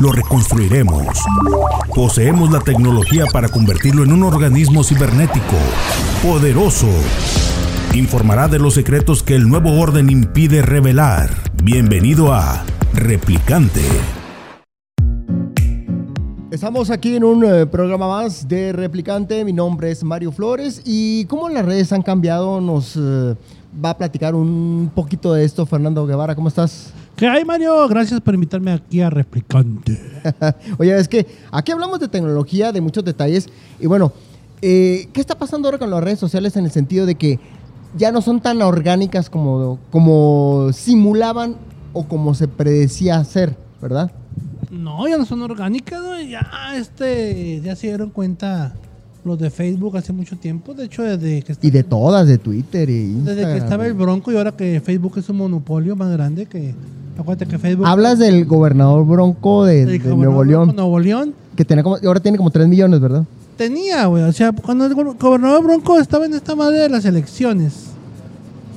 lo reconstruiremos. Poseemos la tecnología para convertirlo en un organismo cibernético, poderoso. Informará de los secretos que el nuevo orden impide revelar. Bienvenido a Replicante. Estamos aquí en un eh, programa más de Replicante. Mi nombre es Mario Flores y cómo las redes han cambiado nos eh, va a platicar un poquito de esto Fernando Guevara. ¿Cómo estás? ¿Qué hay, Mario? Gracias por invitarme aquí a Replicante. Oye, es que aquí hablamos de tecnología, de muchos detalles. Y bueno, eh, ¿qué está pasando ahora con las redes sociales en el sentido de que ya no son tan orgánicas como, como simulaban o como se predecía ser, ¿verdad? No, ya no son orgánicas, ya, este, ya se dieron cuenta los de Facebook hace mucho tiempo. De hecho, desde que... y de todas, de Twitter y Desde que estaba el Bronco y ahora que Facebook es un monopolio más grande que Acuérdate que Facebook. Hablas del gobernador Bronco de, Nuevo León. Nuevo León. Que tenía como, ahora tiene como 3 millones, ¿verdad? Tenía, güey. O sea, cuando el gobernador Bronco estaba en esta madre de las elecciones,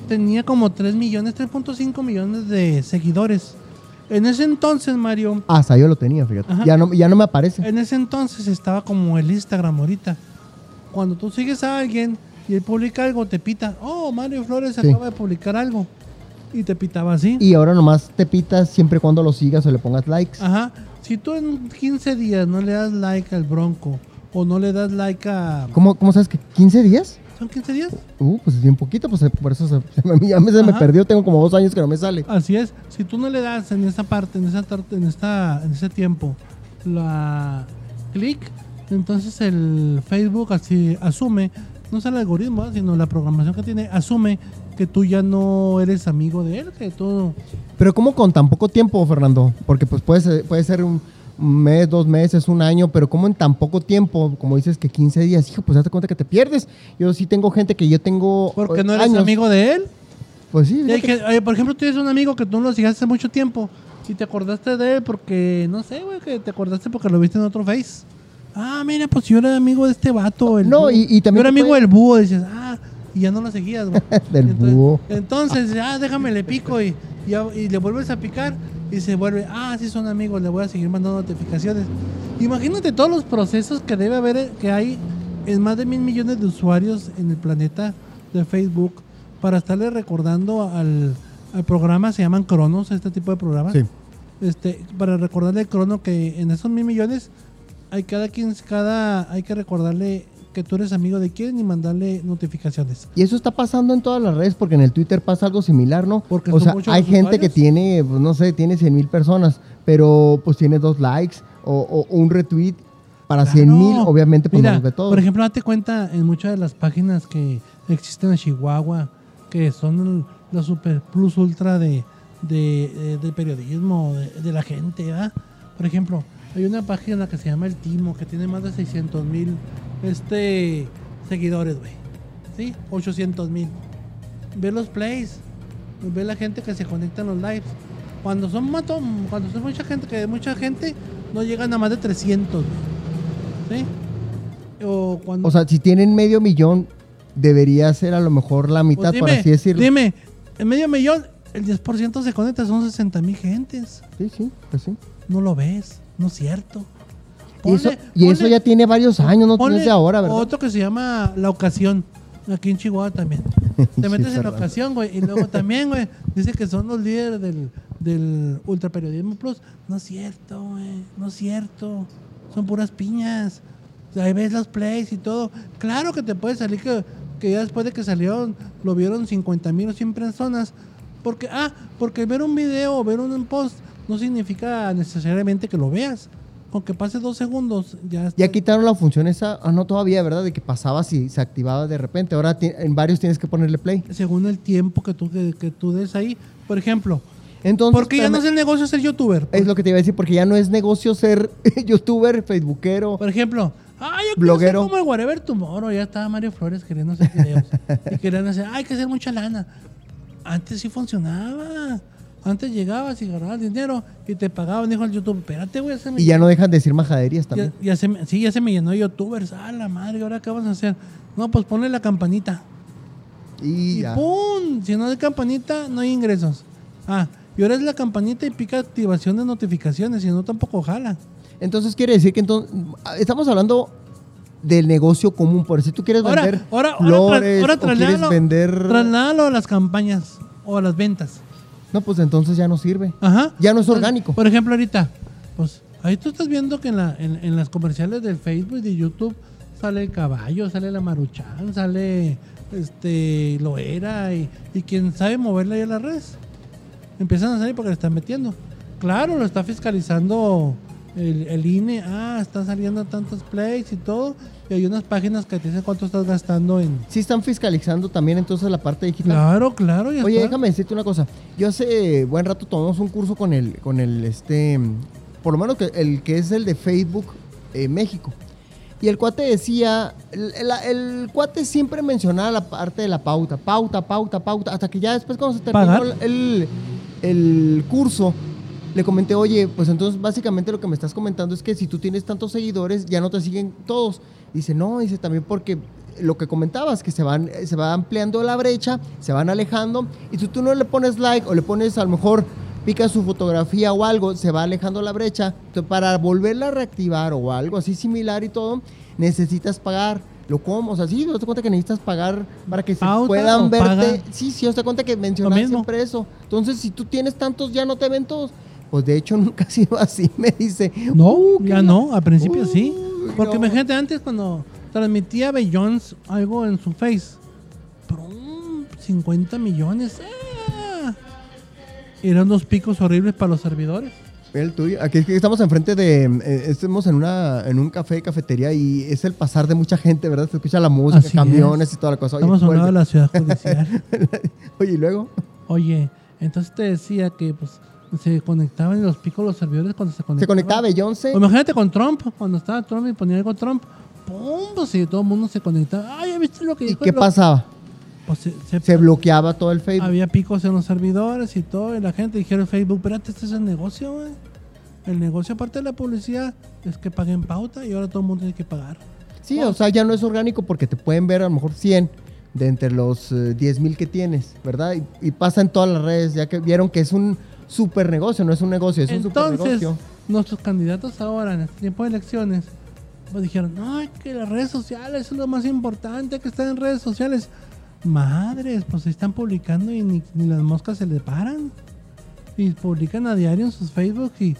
tenía como 3 millones, 3.5 millones de seguidores. En ese entonces, Mario. Hasta yo lo tenía, fíjate. Ya no, ya no me aparece. En ese entonces estaba como el Instagram ahorita. Cuando tú sigues a alguien y él publica algo, te pita. Oh, Mario Flores acaba de publicar algo. Y te pitaba así. Y ahora nomás te pitas siempre cuando lo sigas o le pongas likes. Ajá. Si tú en 15 días no le das like al Bronco o no le das like a... ¿Cómo, cómo sabes que 15 días? ¿Son 15 días? Uh, pues es bien poquito, pues eh, por eso se, me, ya me, se me perdió, tengo como dos años que no me sale. Así es, si tú no le das en esa parte, en esa en esta, en ese tiempo, la clic, entonces el Facebook así asume, no es el algoritmo, sino la programación que tiene, asume que tú ya no eres amigo de él, que todo... Pero ¿cómo con tan poco tiempo, Fernando? Porque pues puede ser, puede ser un mes, dos meses, un año, pero ¿cómo en tan poco tiempo? Como dices que 15 días, hijo, pues date cuenta que te pierdes. Yo sí tengo gente que yo tengo Porque no eres amigo de él. Pues sí. por ejemplo, tú tienes un amigo que tú no lo sigas hace mucho tiempo y te acordaste de él porque, no sé, güey, que te acordaste porque lo viste en otro face. Ah, mira, pues yo era amigo de este vato. El no, y, también. Yo era amigo del búho, dices, ah, y ya no lo seguías, güey. Del entonces, búho. Entonces, ya déjame le pico y, y, le vuelves a picar y se vuelve, ah, sí son amigos, le voy a seguir mandando notificaciones. Imagínate todos los procesos que debe haber, que hay en más de mil millones de usuarios en el planeta de Facebook para estarle recordando al, al programa, se llaman Cronos, este tipo de programas. Sí. Este, para recordarle al Crono que en esos mil millones hay cada quien, cada, hay que recordarle que tú eres amigo de quién y mandarle notificaciones. Y eso está pasando en todas las redes porque en el Twitter pasa algo similar, ¿no? Porque o sea, hay gente que tiene, pues, no sé, tiene 100 mil personas, pero pues tiene dos likes o, un retweet para 100 mil, obviamente pues Mira, de todo. Por ejemplo, date cuenta en muchas de las páginas que existen en Chihuahua, que son los super plus ultra de, de, periodismo, de, la gente, ¿verdad? Por ejemplo, hay una página que se llama El Timo, que tiene más de 600 mil este, seguidores, güey. ¿Sí? 800 mil. Ve los plays. Ve la gente que se conecta en los lives. Cuando son mato, cuando son mucha gente, que mucha gente, no llegan a más de 300. ¿Sí? O, cuando... o sea, si tienen medio millón, debería ser a lo mejor la mitad, pues por así decirlo. Dime, en medio millón, el 10% se conecta, son 60 mil gentes. Sí, sí, pues sí. No lo ves, no es cierto y eso, ya tiene varios años, no tiene ahora, ¿verdad? Otro que se llama La Ocasión, aquí en Chihuahua también. Te metes en La Ocasión, güey, y luego también, güey, dice que son los líderes del, del Ultraperiodismo Plus. No es cierto, güey, no es cierto. Son puras piñas. ahí ves los plays y todo. Claro que te puede salir que, que ya después de que salieron, lo vieron 50 mil o 100 personas. Porque, ah, porque ver un video o ver un post no significa necesariamente que lo veas con que pase dos segundos, ya Ya quitaron la función esa, ah, no todavía, ¿verdad? De que pasaba si se activaba de repente. Ahora en varios tienes que ponerle play. Según el tiempo que tú, que, tú des ahí. Por ejemplo, Entonces, Porque ya no es el negocio ser youtuber. es lo que te iba a decir, porque ya no es negocio ser youtuber, facebookero. Por ejemplo, ay, yo Bloguero. ser como el Whatever Tomorrow. Ya estaba Mario Flores queriendo hacer videos. y querían hacer, ay, hay que hacer mucha lana. Antes sí funcionaba. Antes llegabas y agarrabas dinero y te pagaban, dijo el YouTube. Espérate, güey, Y ya no dejan de decir majaderías también. ya se me, sí, ya se me llenó de youtubers. Ah, la madre, ¿ahora qué vamos a hacer? No, pues ponle la campanita. Y Y ya. ¡pum! Si no hay campanita, no hay ingresos. Ah, y ahora es la campanita y pica activación de notificaciones, si no tampoco jala. Entonces quiere decir que entonces estamos hablando del negocio común. Por si tú quieres vender ahora, ahora, flores ahora o quieres trasládalo, vender... trasládalo a las campañas o a las ventas. No, pues entonces ya no sirve. Ajá. Ya no es orgánico. Por ejemplo, ahorita, pues ahí tú estás viendo que en, la, en, en las comerciales del Facebook y de YouTube sale el caballo, sale la maruchan, sale este Loera y, y quien sabe moverla ahí a las redes. Empiezan a salir porque le están metiendo. Claro, lo está fiscalizando el, el INE. Ah, están saliendo tantos plays y todo. Y hay unas páginas que te dicen cuánto estás gastando en. Sí están fiscalizando también entonces la parte digital. Claro, claro. ya Oye, está. déjame decirte una cosa. Yo hace buen rato tomamos un curso con el, con el, este, por lo menos que el que es el de Facebook eh, México. Y el cuate decía, el, el- el cuate siempre mencionaba la parte de la pauta, pauta, pauta, pauta, hasta que ya después cuando se terminó el, el curso, le comenté, oye, pues entonces básicamente lo que me estás comentando es que si tú tienes tantos seguidores, ya no te siguen todos. Dice, no, dice también porque lo que comentabas, que se, van, se va ampliando la brecha, se van alejando, y si tú no le pones like o le pones a lo mejor pica su fotografía o algo, se va alejando la brecha, entonces, para volverla a reactivar o algo así similar y todo, necesitas pagar. Lo como, o sea, sí, te cuenta que necesitas pagar para que se ¿Pauta puedan verte. paga? Sí, sí, te cuenta que mencionas siempre eso. Entonces, si tú tienes tantos, ya no te ven todos. Pues de hecho nunca ha sido así, me dice. No, "Uh, que ya no, al principio sí. Porque no". imagínate antes cuando transmitía Beyoncé algo en su face. ¡prum! 50 millones. ¡ah! Eran unos picos horribles para los servidores. El tuyo. Aquí es que estamos enfrente de. eh, estamos en, una, en un café, cafetería y es el pasar de mucha gente, ¿verdad? Se escucha la música, Así camiones y toda la cosa. Oye, Estamos a un lado de la ciudad judicial. Oye, y luego. Oye, entonces te decía que pues se conectaban los picos los servidores cuando se conectaban. Se conectaba Beyoncé. O imagínate con Trump, cuando estaba Trump y ponía algo Trump. ¡Pum! Pues sí, todo el mundo se conectaba. ¡Ay, ya viste lo que ¿Y dijo qué el lo-?" pasaba? Pues se, se- Se bloqueaba todo el Facebook. había picos en los servidores y todo. Y la gente dijeron Facebook, espérate, este es el negocio, güey. El negocio, aparte de la publicidad, es que paguen pauta y ahora todo el mundo tiene que pagar. Sí, o sea, ya no es orgánico porque te pueden ver a lo mejor 100 de entre los 10 mil que tienes, ¿verdad? Y, y pasa en todas las redes, ya que vieron que es un super negocio, no es un negocio, es un super negocio. nuestros candidatos ahora, en este tiempo de elecciones, pues dijeron, no, es que las redes sociales es lo más importante, hay que estar en redes sociales. Madres, pues se están publicando y ni, ni las moscas se les paran. Y publican a diario en sus Facebook y,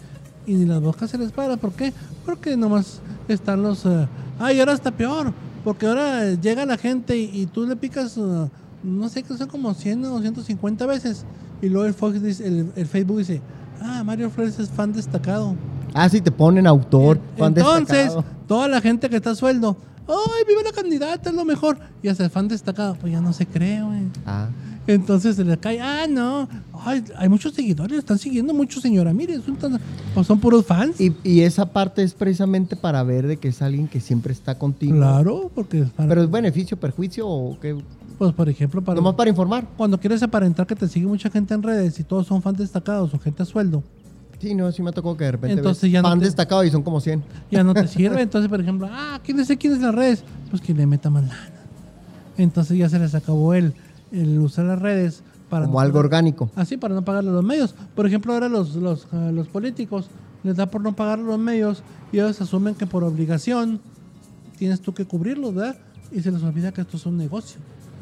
y ni las moscas se les paran. ¿Por qué? Porque nomás están los... eh, ah, y ahora está peor. Porque ahora llega la gente y, y tú le picas, eh, no sé, que son como 100 o 150 veces. Y luego el, Fox dice- el, el Facebook dice, ah, Mario Flores es fan destacado. Ah, sí, te ponen autor, fan Entonces, destacado. toda la gente que está a sueldo, ¡ay, vive la candidata, es lo mejor! Y hasta el fan destacado, pues ya no se cree, güey. Ah. Entonces se le cae, ah, no, ay, hay muchos seguidores, están siguiendo mucho, señora, mire, son, tan- pues son puros fans. Y, y esa parte es precisamente para ver de que es alguien que siempre está contigo. Claro, porque es para- Pero es beneficio, perjuicio o qué? Pues por ejemplo, para, Nomás para informar. cuando quieres aparentar que te sigue mucha gente en redes y todos son fans destacados o gente a sueldo, Sí, no, sí me tocó que de repente Entonces ves ya no te- destacado y son como 100. ya no te sirve. Entonces, por ejemplo, ah, ¿quién es quién es las redes? Pues que le meta más lana. Entonces ya se les acabó el, el usar las redes para como no algo pagar- orgánico. Así, para no pagarle a los medios. Por ejemplo, ahora los, los, ah, los políticos les da por no pagar a los medios y ellos asumen que por obligación tienes tú que cubrirlos, ¿verdad? Y se les olvida que esto es un negocio.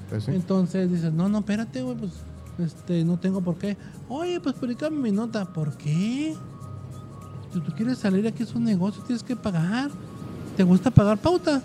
Pues sí. Entonces dices, no, no, espérate, güey, pues este, no tengo por qué. Oye, pues publicame mi nota. ¿Por qué? Si tú quieres salir aquí es un negocio, tienes que pagar. ¿Te gusta pagar pauta?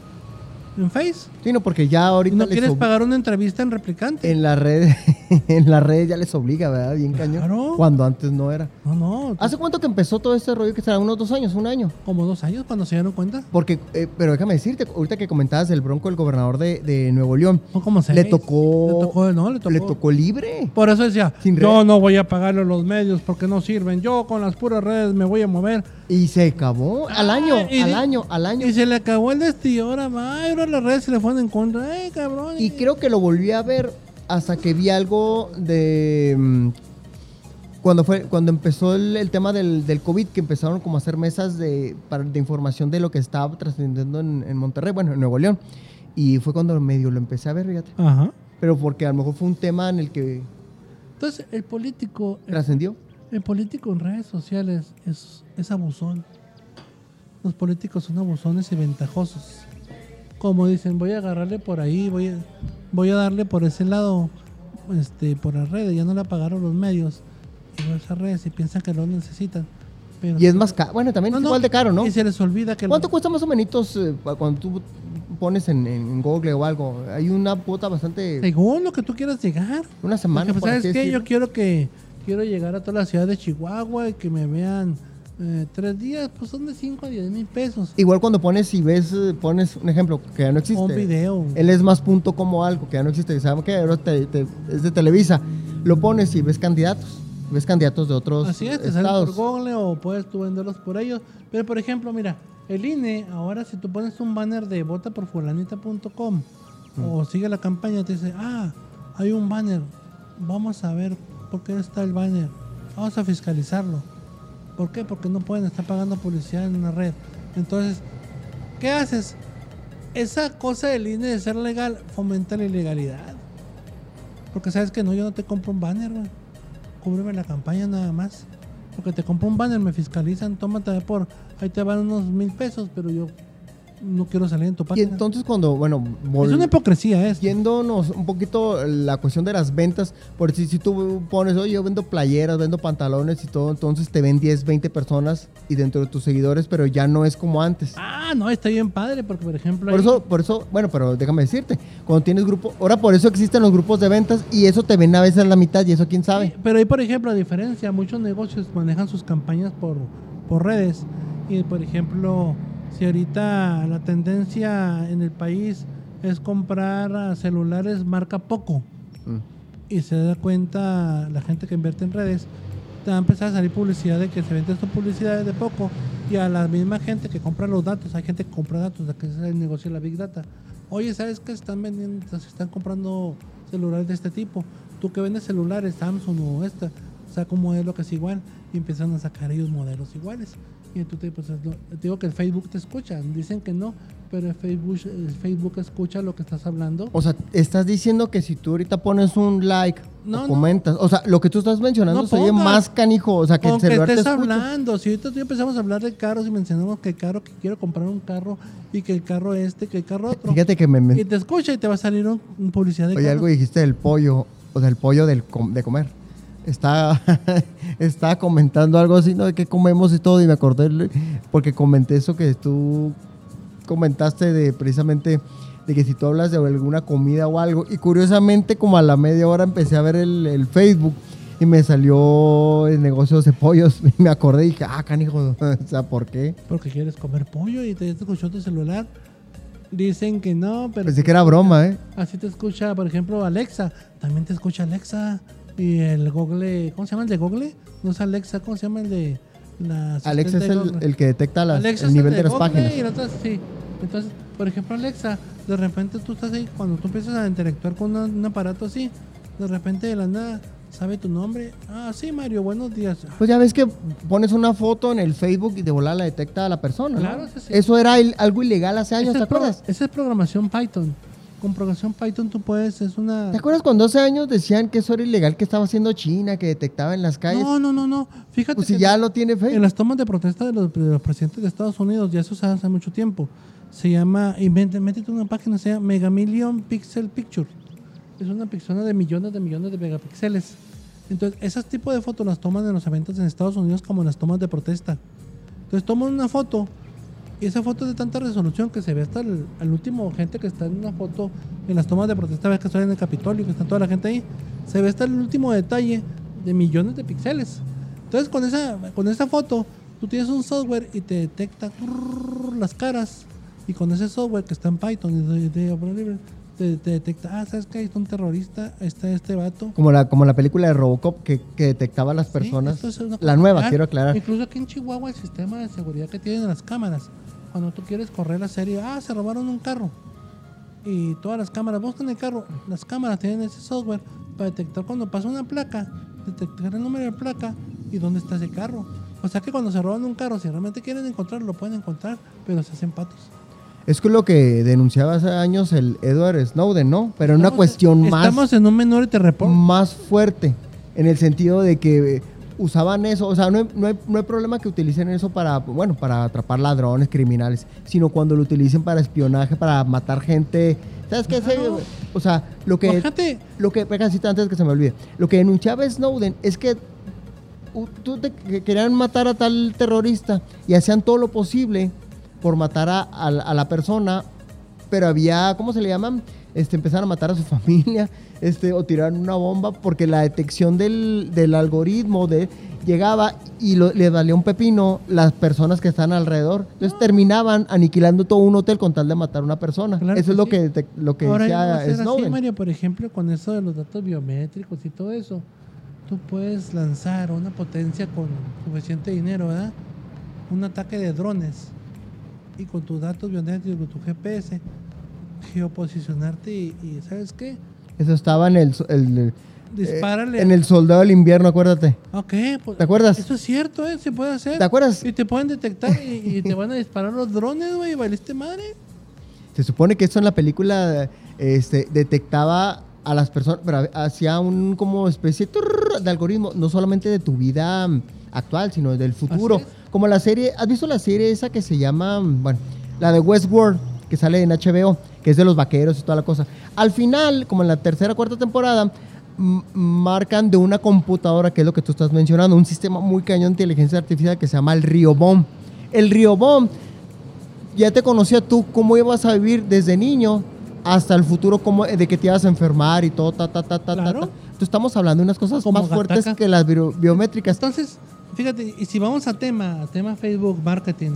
¿En Face? Sí, no, porque ya ¿Y ahorita no les quieres pagar una entrevista en replicante? en la red en las redes ya les obliga, ¿verdad? Bien cañón. Claro. Cuando antes no era. No, no. ¿Hace cuánto que empezó todo este rollo? Que será unos dos años, un año. Como dos años cuando se dieron cuenta. Porque, eh, pero déjame decirte, ahorita que comentabas el bronco del gobernador de, de Nuevo León, Son como seis. le tocó, Le tocó, no, le tocó. le tocó libre. Por eso decía, Sin yo no voy a pagarle a los medios porque no sirven. Yo con las puras redes me voy a mover. Y se acabó al Ah, año, al año, al año. Y se le acabó el destino. Ahora, va, ahora las redes se le fueron en contra. Ay, cabrón. Y creo que lo volví a ver hasta que vi algo de mm, cuando fue cuando empezó el, el tema del, del COVID, que empezaron como a hacer mesas de, para- de información de lo que estaba trascendiendo en, en Monterrey, bueno, en Nuevo León. Y fue cuando medio lo empecé a ver, fíjate. Ajá. Pero porque a lo mejor fue un tema en el que Entonces, el político, el, trascendió. el político en redes sociales es, es abusón. Los políticos son abusones y ventajosos. Como dicen, voy a agarrarle por ahí, voy a, voy a darle por ese lado, este, por las redes. Ya no le pagaron los medios. Y por esas redes y piensan que lo necesitan. Pero Y es más caro. Bueno, también No, es no, igual de caro, ¿no? Y se les olvida que... ¿Cuánto cuesta más o menos eh, cuando tú pones en, en Google o algo? Hay una cuota bastante... Según lo que tú quieras llegar. Una semana. Porque, pues, ¿sabes qué? Yo quiero que quiero llegar a toda la ciudad de Chihuahua y que me vean eh, tres días, pues son de 5 a 10 mil pesos. Igual cuando pones y ves, eh, pones un ejemplo que ya no existe. Un video. Él es más punto como algo que ya no existe. ¿Sabes qué? Ahora te- te- es de Televisa. Lo pones y ves candidatos. Ves candidatos de otros Así es, te salen por estados. Google o puedes tú venderlos por ellos. Pero por ejemplo, mira, el INE, ahora si tú pones un banner de vota por fulanita.com o sigue la campaña, te dice, ah, hay un banner, vamos a ver por qué está el banner, vamos a fiscalizarlo. ¿Por qué? Porque no pueden estar pagando publicidad en una red. Entonces, ¿qué haces? Esa cosa del INE de ser legal fomenta la ilegalidad. Porque sabes que no, yo no te compro un banner, güey. Cúbreme la campaña nada más. Porque te compro un banner, me fiscalizan, tómate por, ahí te van unos mil pesos, pero yo no quiero salir en tu Y página. entonces cuando, bueno, vol- es una hipocresía, es. yéndonos un poquito la cuestión de las ventas, por si, si tú pones, oye, yo vendo playeras, vendo pantalones y todo, entonces te ven 10, 20 personas y dentro de tus seguidores, pero ya no es como antes. Ah, no, está bien padre, porque por ejemplo. Por ahí- eso, por eso, bueno, pero déjame decirte, cuando tienes grupo, ahora por eso existen los grupos de ventas y eso te ven a veces la mitad y eso quién sabe. Sí, pero ahí, por ejemplo, a diferencia, muchos negocios manejan sus campañas por, por redes. Y, por ejemplo, si ahorita la tendencia en el país es comprar celulares marca poco Mm. y se da cuenta la gente que invierte en redes, te va a empezar a salir publicidad de que se venden estas publicidades de poco y a la misma gente que compra los datos, hay gente que compra datos, de que es el negocio de la Big Data. Oye, ¿sabes que están vendiendo, se están comprando celulares de este tipo? Tú que vendes celulares, Samsung o esta, saca un modelo que es igual y empiezan a sacar ellos modelos iguales. Y tú te, pues, es lo- te digo que el Facebook te escucha, dicen que no, pero el Facebook, el Facebook escucha lo que estás hablando. O sea, estás diciendo que si tú ahorita pones un like No, o no. comentas, o sea, lo que tú estás mencionando No se oye más canijo, o sea, que el celular te estés escucha. hablando, si ahorita tú empezamos a hablar de carros y mencionamos que el carro, que quiero comprar un carro y que el carro este, que el carro otro. Fíjate que me, me- Y te escucha y te va a salir un, un publicidad de oye, carros. algo dijiste del pollo, o del pollo del com- de comer. Está, estaba comentando algo así, ¿no? De qué comemos y todo, y me acordé, porque comenté eso que tú comentaste de precisamente de que si tú hablas de alguna comida o algo, y curiosamente como a la media hora empecé a ver el, el Facebook y me salió el negocio de pollos, y me acordé y dije, ah, canijo, o sea, ¿por qué? Porque quieres comer pollo y te, te escuchó tu celular. Dicen que no, pero Pensé que era broma, ¿eh? así te escucha, por ejemplo, Alexa. También te escucha Alexa. Y el Google, ¿cómo se llama el de Google? No es Alexa, ¿cómo se llama el de la Alexa es el, el que detecta las- Alexa el nivel de, las Google páginas. Y otro, sí. Entonces, por ejemplo, Alexa, de repente tú estás ahí, cuando tú empiezas a interactuar con una- un aparato así, de repente de la nada sabe tu nombre. Ah, sí, Mario, buenos días. Pues ya ves que pones una foto en el Facebook y de volada la detecta a la persona. ¿no? Claro, sí, sí. Eso era algo ilegal hace años, ¿te acuerdas? esa es programación Python. Con programación Python tú puedes, es una... ¿Te acuerdas cuando hace años decían que eso era ilegal que estaba haciendo China, que detectaba en las calles? No, no, no, no. Fíjate pues si que ya lo tiene en Facebook. las tomas de protesta de los, de los presidentes de Estados Unidos, ya eso se hace hace mucho tiempo. Se llama, y métete una página, se llama Mega Million Pixel Picture. Es una persona de millones de millones de megapíxeles. Entonces, esos tipos de fotos las toman en los eventos en Estados Unidos como en las tomas de protesta. Entonces, toman una foto Y esa foto es de tanta resolución que se ve hasta el, el último gente que está en una foto en las tomas de protesta, ves que estoy en el Capitolio, que está toda la gente ahí. Se ve hasta el último detalle de millones de píxeles. Entonces con esa, con esa foto, tú tienes un software y te detecta las caras. Y con ese software que está en Python te, te detecta, ah, ¿sabes qué? Ahí está un terrorista, está este vato. Como la, como la película de Robocop que, que detectaba a las personas. es la nueva, quiero aclarar. Incluso aquí en Chihuahua el sistema de seguridad que tienen las cámaras. Cuando tú quieres correr la serie, ah, se robaron un carro. Y todas las cámaras, buscan el carro. Las cámaras tienen ese software para detectar cuando pasa una placa, detectar el número de placa y dónde está ese carro. O sea que cuando se roban un carro, si realmente quieren encontrarlo, lo pueden encontrar, pero se hacen patos. Es que lo que denunciaba hace años el Edward Snowden, ¿no? Pero en una cuestión más, Estamos en un Report. más fuerte. En el sentido de que usaban eso. O sea, no hay, no, hay, no hay problema que utilicen eso para, bueno, para atrapar ladrones, criminales. Sino cuando lo utilicen para espionaje, para matar gente. ¿Sabes qué? O sea, lo que... Fíjate, Lo que, antes que se me olvide, lo que denunciaba Snowden es que tú te- que querían matar a tal terrorista y hacían todo lo posible por matar a, a la- a la persona, pero había, ¿cómo se le llaman? Este, empezaron a matar a su familia, este, o tiraron una bomba, porque la detección del, del algoritmo de, llegaba y lo- le valía un pepino las personas que están alrededor. Entonces terminaban aniquilando todo un hotel con tal de matar a una persona. Claro Eso que es lo sí. que, detec- lo que Ahora decía ser así. Mario, por ejemplo, con eso de los datos biométricos y todo eso, tú puedes lanzar una potencia con suficiente dinero, ¿verdad? Un ataque de drones y con tus datos biométricos, con tu GPS, geoposicionarte y, y ¿sabes qué? Eso estaba en el, el- Dispárale. eh, en el soldado del invierno, acuérdate. Ok, pues, ¿Te acuerdas? Eso es cierto, ¿eh? Se puede hacer. ¿Te acuerdas? Y te pueden detectar y, y te van a disparar los drones, güey, ¿valiste madre? Se supone que eso en la película este, detectaba a las personas, pero hacía un como especie de algoritmo, no solamente de tu vida mm, actual, sino del futuro. Como la serie, ¿has visto la serie esa que se llama, bueno, la de Westworld, que sale en HBO, que es de los vaqueros y toda la cosa? Al final, como en la tercera cuarta temporada, marcan de una computadora, que es lo que tú estás mencionando, un sistema muy cañón de inteligencia artificial que se llama el Riobomb. El Riobomb ya te conocía tú cómo ibas a vivir desde niño hasta el futuro, cómo, de que te ibas a enfermar y todo, ta, ta, ta, ta, Claro. ta, ta. Entonces estamos hablando de unas cosas Como más fuertes que las bio- biométricas. Entonces, fíjate, y si vamos a tema, a tema Facebook, marketing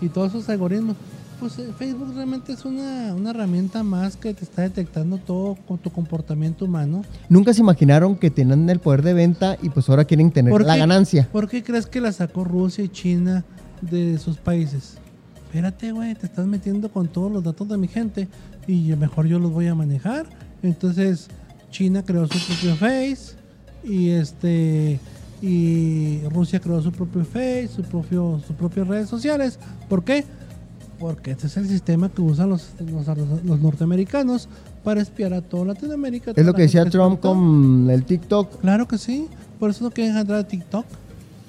y, y todos esos algoritmos, pues eh, Facebook realmente es una, una herramienta más que te está detectando todo con tu comportamiento humano. Nunca se imaginaron que tenían el poder de venta y pues ahora quieren tener ¿Por la qué? ganancia. ¿Por qué crees que la sacó Rusia y China de sus países? Espérate, güey, te estás metiendo con todos los datos de mi gente y mejor yo los voy a manejar. Entonces, China creó su propio Face y este y Rusia creó su propio Face, su propio sus propias redes sociales. ¿Por qué? Porque este es el sistema que usan los, los, los norteamericanos para espiar a toda Latinoamérica. Es lo que decía Trump con el TikTok. Claro que sí. Por eso no quieren entrar a TikTok.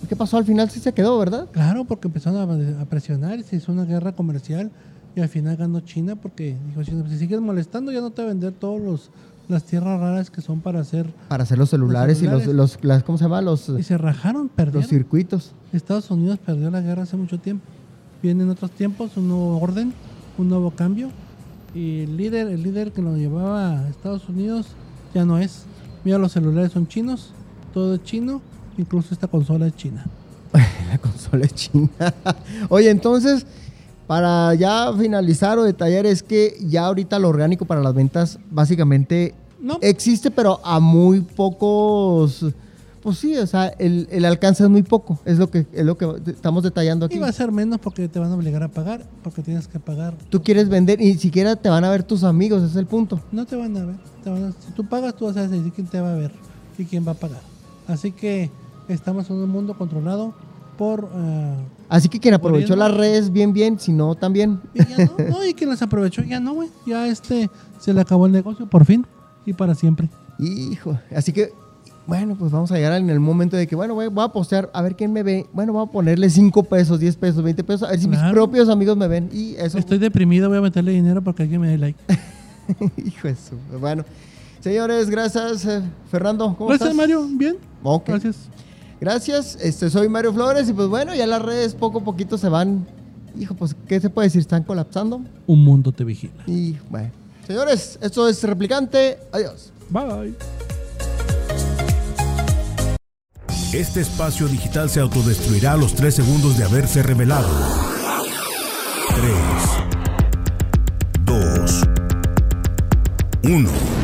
¿Qué pasó? Al final sí se quedó, ¿verdad? Claro, porque empezaron a, a presionar y se hizo una guerra comercial y al final ganó China porque dijo China, si sigues molestando ya no te voy a vender todos los las tierras raras que son para hacer Para hacer los celulares, celulares. y los, los las, ¿cómo se llama? Los, y se rajaron, los perdieron. circuitos. Estados Unidos perdió la guerra hace mucho tiempo. Vienen otros tiempos, un nuevo orden, un nuevo cambio y el líder, el líder que lo llevaba a Estados Unidos ya no es. Mira, los celulares son chinos, todo es chino, incluso esta consola es china. La consola es china. Oye, entonces, para ya finalizar o detallar, es que ya ahorita lo orgánico para las ventas básicamente No, existe, pero a muy pocos. Pues sí, o sea, el, el alcance es muy poco. Es lo que es lo que estamos detallando y aquí. va a ser menos porque te van a obligar a pagar, porque tienes que pagar. Tú quieres vender y ni siquiera te van a ver tus amigos, ese es el punto. No te van a ver. te van a- si tú pagas, tú vas a decir quién te va a ver y quién va a pagar. Así que estamos en un mundo controlado por... eh, Así que quien aprovechó las redes bien, bien, si no, también. y ya no, no, y quien las aprovechó, ya no, güey. Ya este se le acabó el negocio por fin y para siempre. Hijo, así que, bueno, pues vamos a llegar en el momento de que, bueno, voy, voy a postear, a ver quién me ve. Bueno, voy a ponerle 5 pesos, 10 pesos, 20 pesos, a ver si mis propios amigos me ven. Y eso, Estoy deprimido, voy a meterle dinero porque alguien me dé like. hijo de su- Bueno, señores, gracias. eh, Fernando, ¿cómo Gracias, estás? Mario. Bien. Ok. Gracias. Gracias, este, soy Mario Flores y pues bueno, ya las redes poco a poquito se van Hijo, pues, ¿qué se puede decir? ¿Están colapsando? Un mundo te vigila. Y bueno. Señores, esto es Replicante. Adiós. Bye. Este espacio digital se autodestruirá a los 3 segundos de haberse revelado. 3, 2, 1.